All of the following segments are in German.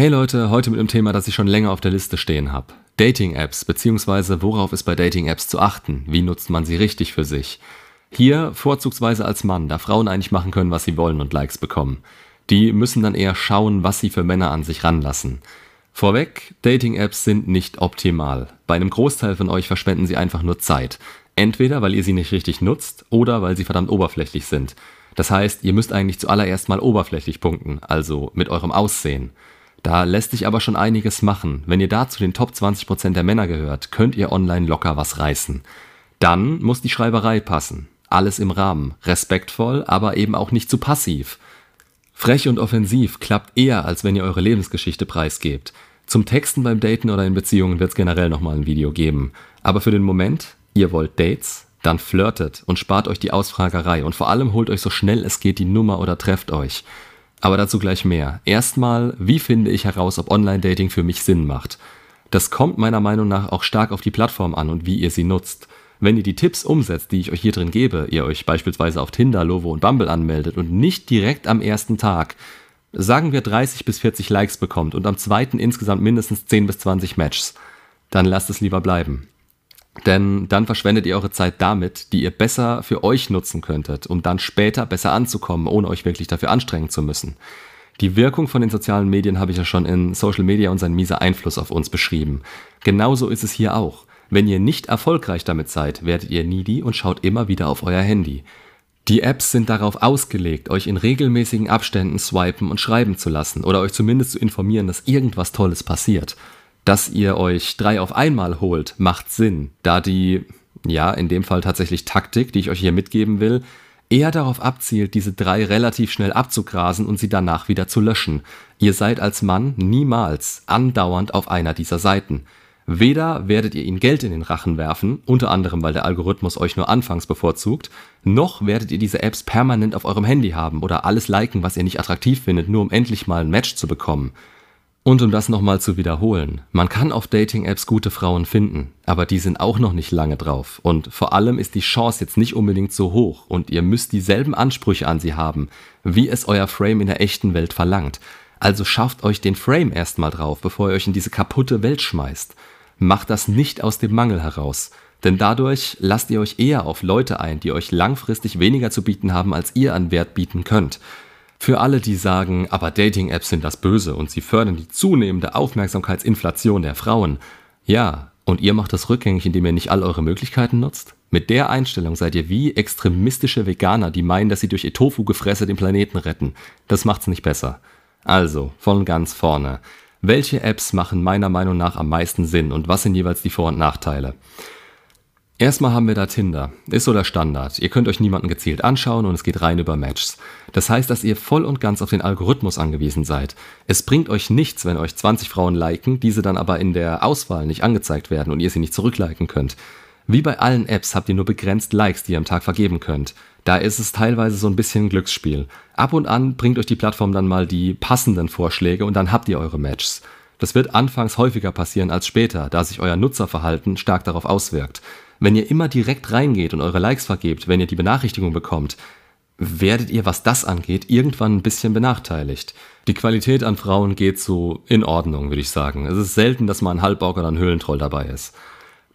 Hey Leute, heute mit einem Thema, das ich schon länger auf der Liste stehen habe. Dating-Apps, beziehungsweise worauf ist bei Dating-Apps zu achten? Wie nutzt man sie richtig für sich? Hier vorzugsweise als Mann, da Frauen eigentlich machen können, was sie wollen und Likes bekommen. Die müssen dann eher schauen, was sie für Männer an sich ranlassen. Vorweg, Dating-Apps sind nicht optimal. Bei einem Großteil von euch verschwenden sie einfach nur Zeit. Entweder weil ihr sie nicht richtig nutzt oder weil sie verdammt oberflächlich sind. Das heißt, ihr müsst eigentlich zuallererst mal oberflächlich punkten, also mit eurem Aussehen. Da lässt sich aber schon einiges machen. Wenn ihr da zu den Top 20% der Männer gehört, könnt ihr online locker was reißen. Dann muss die Schreiberei passen. Alles im Rahmen. Respektvoll, aber eben auch nicht zu passiv. Frech und offensiv klappt eher, als wenn ihr eure Lebensgeschichte preisgebt. Zum Texten beim Daten oder in Beziehungen wird es generell nochmal ein Video geben. Aber für den Moment, ihr wollt Dates, dann flirtet und spart euch die Ausfragerei und vor allem holt euch so schnell es geht die Nummer oder trefft euch. Aber dazu gleich mehr. Erstmal, wie finde ich heraus, ob Online-Dating für mich Sinn macht? Das kommt meiner Meinung nach auch stark auf die Plattform an und wie ihr sie nutzt. Wenn ihr die Tipps umsetzt, die ich euch hier drin gebe, ihr euch beispielsweise auf Tinder, Lovo und Bumble anmeldet und nicht direkt am ersten Tag, sagen wir 30 bis 40 Likes bekommt und am zweiten insgesamt mindestens 10 bis 20 Matches, dann lasst es lieber bleiben. Denn dann verschwendet ihr eure Zeit damit, die ihr besser für euch nutzen könntet, um dann später besser anzukommen, ohne euch wirklich dafür anstrengen zu müssen. Die Wirkung von den sozialen Medien habe ich ja schon in Social Media und sein mieser Einfluss auf uns beschrieben. Genauso ist es hier auch. Wenn ihr nicht erfolgreich damit seid, werdet ihr needy und schaut immer wieder auf euer Handy. Die Apps sind darauf ausgelegt, euch in regelmäßigen Abständen swipen und schreiben zu lassen oder euch zumindest zu informieren, dass irgendwas Tolles passiert. Dass ihr euch drei auf einmal holt, macht Sinn, da die, ja, in dem Fall tatsächlich Taktik, die ich euch hier mitgeben will, eher darauf abzielt, diese drei relativ schnell abzugrasen und sie danach wieder zu löschen. Ihr seid als Mann niemals andauernd auf einer dieser Seiten. Weder werdet ihr ihnen Geld in den Rachen werfen, unter anderem weil der Algorithmus euch nur anfangs bevorzugt, noch werdet ihr diese Apps permanent auf eurem Handy haben oder alles liken, was ihr nicht attraktiv findet, nur um endlich mal ein Match zu bekommen. Und um das nochmal zu wiederholen, man kann auf Dating-Apps gute Frauen finden, aber die sind auch noch nicht lange drauf. Und vor allem ist die Chance jetzt nicht unbedingt so hoch und ihr müsst dieselben Ansprüche an sie haben, wie es euer Frame in der echten Welt verlangt. Also schafft euch den Frame erstmal drauf, bevor ihr euch in diese kaputte Welt schmeißt. Macht das nicht aus dem Mangel heraus, denn dadurch lasst ihr euch eher auf Leute ein, die euch langfristig weniger zu bieten haben, als ihr an Wert bieten könnt. Für alle, die sagen, aber Dating-Apps sind das Böse und sie fördern die zunehmende Aufmerksamkeitsinflation der Frauen. Ja, und ihr macht das rückgängig, indem ihr nicht all eure Möglichkeiten nutzt? Mit der Einstellung seid ihr wie extremistische Veganer, die meinen, dass sie durch ihr Tofu-Gefresse den Planeten retten. Das macht's nicht besser. Also, von ganz vorne. Welche Apps machen meiner Meinung nach am meisten Sinn und was sind jeweils die Vor- und Nachteile? Erstmal haben wir da Tinder. Ist so der Standard. Ihr könnt euch niemanden gezielt anschauen und es geht rein über Matches. Das heißt, dass ihr voll und ganz auf den Algorithmus angewiesen seid. Es bringt euch nichts, wenn euch 20 Frauen liken, diese dann aber in der Auswahl nicht angezeigt werden und ihr sie nicht zurückliken könnt. Wie bei allen Apps habt ihr nur begrenzt Likes, die ihr am Tag vergeben könnt. Da ist es teilweise so ein bisschen Glücksspiel. Ab und an bringt euch die Plattform dann mal die passenden Vorschläge und dann habt ihr eure Matches. Das wird anfangs häufiger passieren als später, da sich euer Nutzerverhalten stark darauf auswirkt. Wenn ihr immer direkt reingeht und eure Likes vergebt, wenn ihr die Benachrichtigung bekommt, werdet ihr, was das angeht, irgendwann ein bisschen benachteiligt. Die Qualität an Frauen geht so in Ordnung, würde ich sagen. Es ist selten, dass mal ein Halbbock oder ein Höhlentroll dabei ist.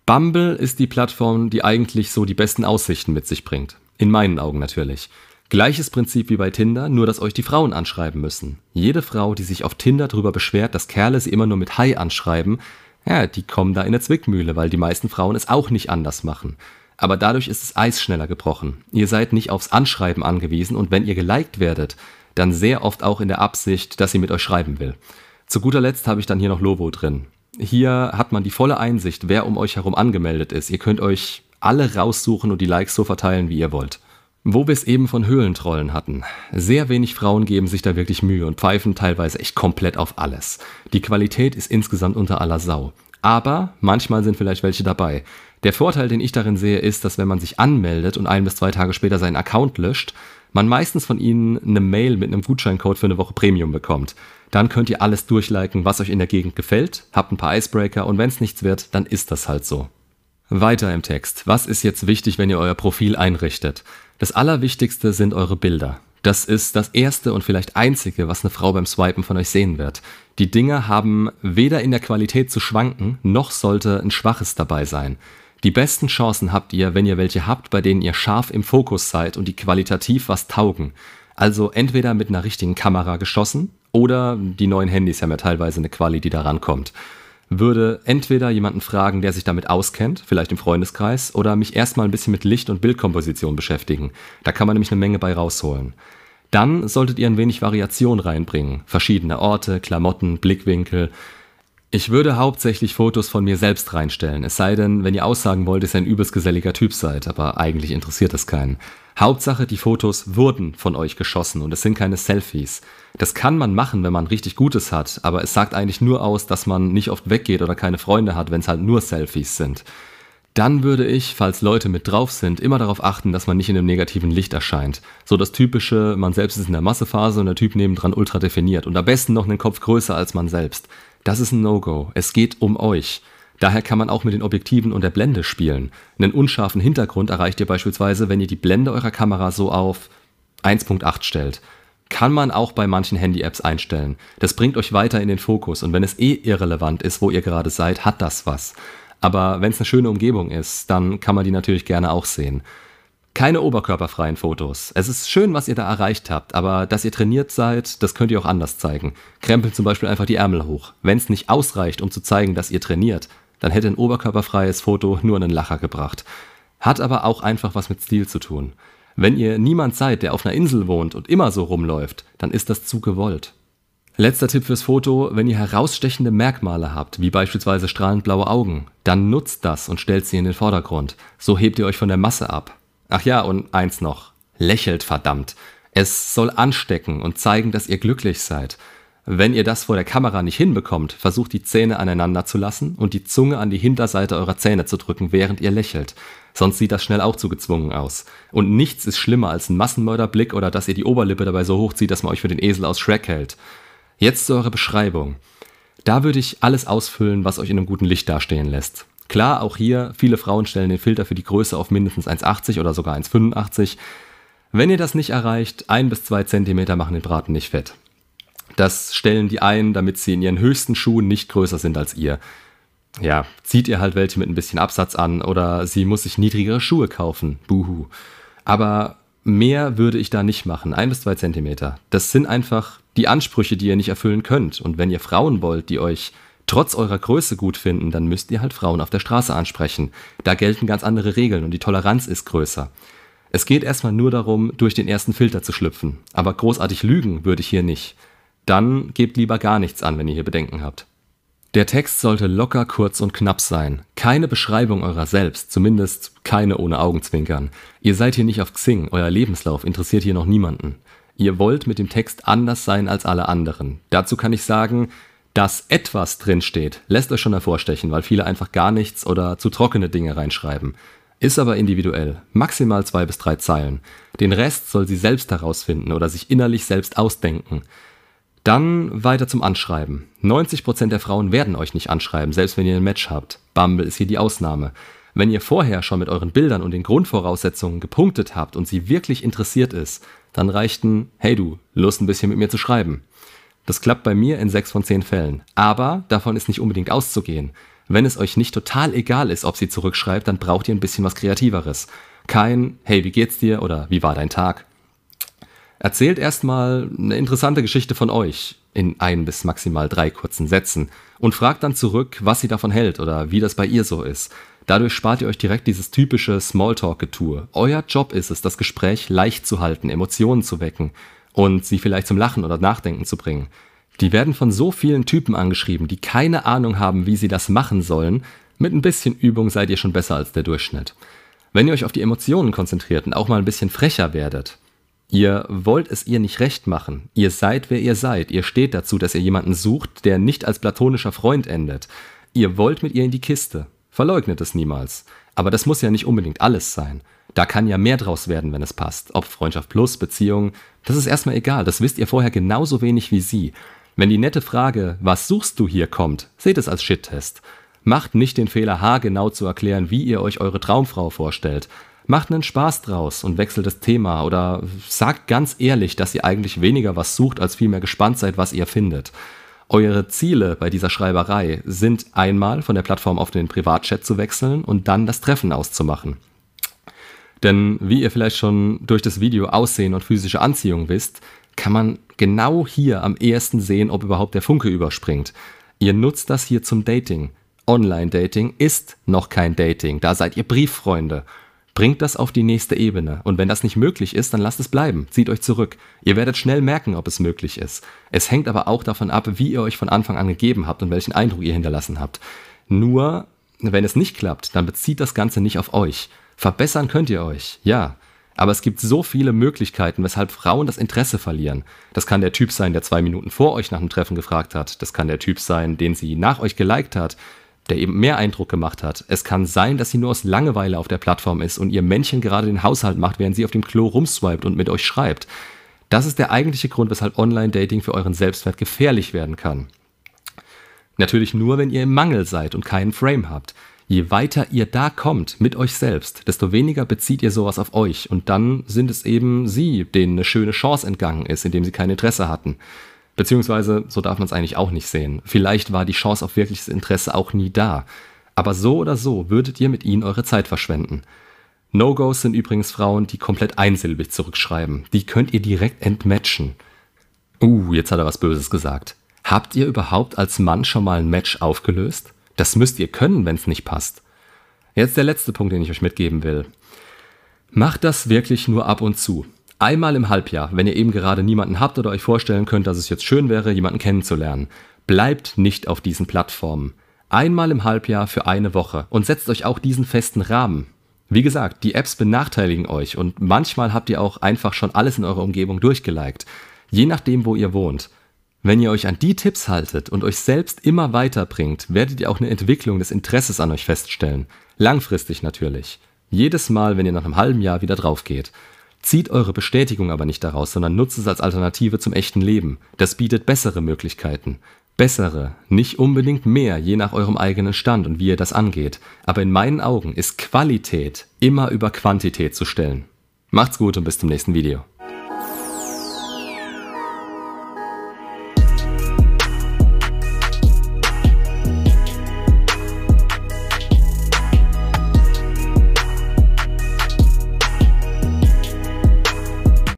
Bumble ist die Plattform, die eigentlich so die besten Aussichten mit sich bringt. In meinen Augen natürlich. Gleiches Prinzip wie bei Tinder, nur dass euch die Frauen anschreiben müssen. Jede Frau, die sich auf Tinder darüber beschwert, dass Kerle sie immer nur mit Hi anschreiben, ja, die kommen da in eine Zwickmühle, weil die meisten Frauen es auch nicht anders machen. Aber dadurch ist das Eis schneller gebrochen. Ihr seid nicht aufs Anschreiben angewiesen und wenn ihr geliked werdet, dann sehr oft auch in der Absicht, dass sie mit euch schreiben will. Zu guter Letzt habe ich dann hier noch Lovo drin. Hier hat man die volle Einsicht, wer um euch herum angemeldet ist. Ihr könnt euch alle raussuchen und die Likes so verteilen, wie ihr wollt. Wo wir es eben von Höhlentrollen hatten. Sehr wenig Frauen geben sich da wirklich Mühe und pfeifen teilweise echt komplett auf alles. Die Qualität ist insgesamt unter aller Sau. Aber manchmal sind vielleicht welche dabei. Der Vorteil, den ich darin sehe, ist, dass wenn man sich anmeldet und ein bis zwei Tage später seinen Account löscht, man meistens von ihnen eine Mail mit einem Gutscheincode für eine Woche Premium bekommt. Dann könnt ihr alles durchliken, was euch in der Gegend gefällt, habt ein paar Icebreaker und wenn es nichts wird, dann ist das halt so. Weiter im Text. Was ist jetzt wichtig, wenn ihr euer Profil einrichtet? Das Allerwichtigste sind eure Bilder. Das ist das erste und vielleicht einzige, was eine Frau beim Swipen von euch sehen wird. Die Dinge haben weder in der Qualität zu schwanken, noch sollte ein Schwaches dabei sein. Die besten Chancen habt ihr, wenn ihr welche habt, bei denen ihr scharf im Fokus seid und die qualitativ was taugen. Also entweder mit einer richtigen Kamera geschossen oder die neuen Handys haben ja teilweise eine Quali, die da rankommt. Würde entweder jemanden fragen, der sich damit auskennt, vielleicht im Freundeskreis, oder mich erstmal ein bisschen mit Licht- und Bildkomposition beschäftigen. Da kann man nämlich eine Menge bei rausholen. Dann solltet ihr ein wenig Variation reinbringen. Verschiedene Orte, Klamotten, Blickwinkel. Ich würde hauptsächlich Fotos von mir selbst reinstellen, es sei denn, wenn ihr aussagen wollt, dass ihr ein übelst geselliger Typ seid, aber eigentlich interessiert es keinen. Hauptsache, die Fotos wurden von euch geschossen und es sind keine Selfies. Das kann man machen, wenn man richtig Gutes hat, aber es sagt eigentlich nur aus, dass man nicht oft weggeht oder keine Freunde hat, wenn es halt nur Selfies sind. Dann würde ich, falls Leute mit drauf sind, immer darauf achten, dass man nicht in einem negativen Licht erscheint. So das typische, man selbst ist in der Massephase und der Typ nebendran ultra definiert und am besten noch einen Kopf größer als man selbst. Das ist ein No-Go. Es geht um euch. Daher kann man auch mit den Objektiven und der Blende spielen. Einen unscharfen Hintergrund erreicht ihr beispielsweise, wenn ihr die Blende eurer Kamera so auf 1.8 stellt. Kann man auch bei manchen Handy-Apps einstellen. Das bringt euch weiter in den Fokus und wenn es eh irrelevant ist, wo ihr gerade seid, hat das was. Aber wenn es eine schöne Umgebung ist, dann kann man die natürlich gerne auch sehen. Keine oberkörperfreien Fotos. Es ist schön, was ihr da erreicht habt, aber dass ihr trainiert seid, das könnt ihr auch anders zeigen. Krempelt zum Beispiel einfach die Ärmel hoch. Wenn es nicht ausreicht, um zu zeigen, dass ihr trainiert, dann hätte ein oberkörperfreies Foto nur einen Lacher gebracht. Hat aber auch einfach was mit Stil zu tun. Wenn ihr niemand seid, der auf einer Insel wohnt und immer so rumläuft, dann ist das zu gewollt. Letzter Tipp fürs Foto, wenn ihr herausstechende Merkmale habt, wie beispielsweise strahlend blaue Augen, dann nutzt das und stellt sie in den Vordergrund. So hebt ihr euch von der Masse ab. Ach ja, und eins noch. Lächelt verdammt. Es soll anstecken und zeigen, dass ihr glücklich seid. Wenn ihr das vor der Kamera nicht hinbekommt, versucht die Zähne aneinander zu lassen und die Zunge an die Hinterseite eurer Zähne zu drücken, während ihr lächelt. Sonst sieht das schnell auch zu gezwungen aus. Und nichts ist schlimmer als ein Massenmörderblick oder dass ihr die Oberlippe dabei so hochzieht, dass man euch für den Esel aus Shrek hält. Jetzt zu eurer Beschreibung. Da würde ich alles ausfüllen, was euch in einem guten Licht dastehen lässt. Klar, auch hier, viele Frauen stellen den Filter für die Größe auf mindestens 1,80 oder sogar 1,85. Wenn ihr das nicht erreicht, ein bis zwei Zentimeter machen den Braten nicht fett. Das stellen die ein, damit sie in ihren höchsten Schuhen nicht größer sind als ihr. Ja, zieht ihr halt welche mit ein bisschen Absatz an oder sie muss sich niedrigere Schuhe kaufen. Buhu. Aber mehr würde ich da nicht machen. Ein bis zwei Zentimeter. Das sind einfach die Ansprüche, die ihr nicht erfüllen könnt. Und wenn ihr Frauen wollt, die euch trotz eurer Größe gut finden, dann müsst ihr halt Frauen auf der Straße ansprechen. Da gelten ganz andere Regeln und die Toleranz ist größer. Es geht erstmal nur darum, durch den ersten Filter zu schlüpfen. Aber großartig lügen würde ich hier nicht. Dann gebt lieber gar nichts an, wenn ihr hier Bedenken habt. Der Text sollte locker, kurz und knapp sein. Keine Beschreibung eurer selbst, zumindest keine ohne Augenzwinkern. Ihr seid hier nicht auf Xing, euer Lebenslauf interessiert hier noch niemanden. Ihr wollt mit dem Text anders sein als alle anderen. Dazu kann ich sagen, dass etwas drinsteht, lässt euch schon hervorstechen, weil viele einfach gar nichts oder zu trockene Dinge reinschreiben. Ist aber individuell, maximal zwei bis drei Zeilen. Den Rest soll sie selbst herausfinden oder sich innerlich selbst ausdenken. Dann weiter zum Anschreiben. 90% der Frauen werden euch nicht anschreiben, selbst wenn ihr ein Match habt. Bumble ist hier die Ausnahme. Wenn ihr vorher schon mit euren Bildern und den Grundvoraussetzungen gepunktet habt und sie wirklich interessiert ist, dann reicht ein Hey du, Lust ein bisschen mit mir zu schreiben. Das klappt bei mir in 6 von 10 Fällen. Aber davon ist nicht unbedingt auszugehen. Wenn es euch nicht total egal ist, ob sie zurückschreibt, dann braucht ihr ein bisschen was Kreativeres. Kein Hey, wie geht's dir oder wie war dein Tag? Erzählt erstmal eine interessante Geschichte von euch in ein bis maximal drei kurzen Sätzen und fragt dann zurück, was sie davon hält oder wie das bei ihr so ist. Dadurch spart ihr euch direkt dieses typische Smalltalk-Getue. Euer Job ist es, das Gespräch leicht zu halten, Emotionen zu wecken und sie vielleicht zum Lachen oder Nachdenken zu bringen. Die werden von so vielen Typen angeschrieben, die keine Ahnung haben, wie sie das machen sollen. Mit ein bisschen Übung seid ihr schon besser als der Durchschnitt. Wenn ihr euch auf die Emotionen konzentriert und auch mal ein bisschen frecher werdet, Ihr wollt es ihr nicht recht machen. Ihr seid, wer ihr seid. Ihr steht dazu, dass ihr jemanden sucht, der nicht als platonischer Freund endet. Ihr wollt mit ihr in die Kiste. Verleugnet es niemals. Aber das muss ja nicht unbedingt alles sein. Da kann ja mehr draus werden, wenn es passt. Ob Freundschaft plus, Beziehung, das ist erstmal egal. Das wisst ihr vorher genauso wenig wie sie. Wenn die nette Frage, was suchst du hier, kommt, seht es als Shit-Test. Macht nicht den Fehler, haargenau zu erklären, wie ihr euch eure Traumfrau vorstellt. Macht einen Spaß draus und wechselt das Thema oder sagt ganz ehrlich, dass ihr eigentlich weniger was sucht, als vielmehr gespannt seid, was ihr findet. Eure Ziele bei dieser Schreiberei sind einmal von der Plattform auf den Privatchat zu wechseln und dann das Treffen auszumachen. Denn wie ihr vielleicht schon durch das Video Aussehen und physische Anziehung wisst, kann man genau hier am ehesten sehen, ob überhaupt der Funke überspringt. Ihr nutzt das hier zum Dating. Online-Dating ist noch kein Dating, da seid ihr Brieffreunde. Bringt das auf die nächste Ebene. Und wenn das nicht möglich ist, dann lasst es bleiben. Zieht euch zurück. Ihr werdet schnell merken, ob es möglich ist. Es hängt aber auch davon ab, wie ihr euch von Anfang an gegeben habt und welchen Eindruck ihr hinterlassen habt. Nur, wenn es nicht klappt, dann bezieht das Ganze nicht auf euch. Verbessern könnt ihr euch, ja. Aber es gibt so viele Möglichkeiten, weshalb Frauen das Interesse verlieren. Das kann der Typ sein, der zwei Minuten vor euch nach dem Treffen gefragt hat. Das kann der Typ sein, den sie nach euch geliked hat der eben mehr Eindruck gemacht hat. Es kann sein, dass sie nur aus Langeweile auf der Plattform ist und ihr Männchen gerade den Haushalt macht, während sie auf dem Klo rumswiped und mit euch schreibt. Das ist der eigentliche Grund, weshalb Online-Dating für euren Selbstwert gefährlich werden kann. Natürlich nur, wenn ihr im Mangel seid und keinen Frame habt. Je weiter ihr da kommt mit euch selbst, desto weniger bezieht ihr sowas auf euch und dann sind es eben sie, denen eine schöne Chance entgangen ist, indem sie kein Interesse hatten. Beziehungsweise, so darf man es eigentlich auch nicht sehen. Vielleicht war die Chance auf wirkliches Interesse auch nie da. Aber so oder so würdet ihr mit ihnen eure Zeit verschwenden. No-Gos sind übrigens Frauen, die komplett einsilbig zurückschreiben. Die könnt ihr direkt entmatchen. Uh, jetzt hat er was Böses gesagt. Habt ihr überhaupt als Mann schon mal ein Match aufgelöst? Das müsst ihr können, wenn es nicht passt. Jetzt der letzte Punkt, den ich euch mitgeben will. Macht das wirklich nur ab und zu. Einmal im Halbjahr, wenn ihr eben gerade niemanden habt oder euch vorstellen könnt, dass es jetzt schön wäre, jemanden kennenzulernen, bleibt nicht auf diesen Plattformen. Einmal im Halbjahr für eine Woche und setzt euch auch diesen festen Rahmen. Wie gesagt, die Apps benachteiligen euch und manchmal habt ihr auch einfach schon alles in eurer Umgebung durchgeliked. Je nachdem, wo ihr wohnt. Wenn ihr euch an die Tipps haltet und euch selbst immer weiterbringt, werdet ihr auch eine Entwicklung des Interesses an euch feststellen. Langfristig natürlich. Jedes Mal, wenn ihr nach einem halben Jahr wieder drauf geht. Zieht eure Bestätigung aber nicht daraus, sondern nutzt es als Alternative zum echten Leben. Das bietet bessere Möglichkeiten. Bessere, nicht unbedingt mehr, je nach eurem eigenen Stand und wie ihr das angeht. Aber in meinen Augen ist Qualität immer über Quantität zu stellen. Macht's gut und bis zum nächsten Video.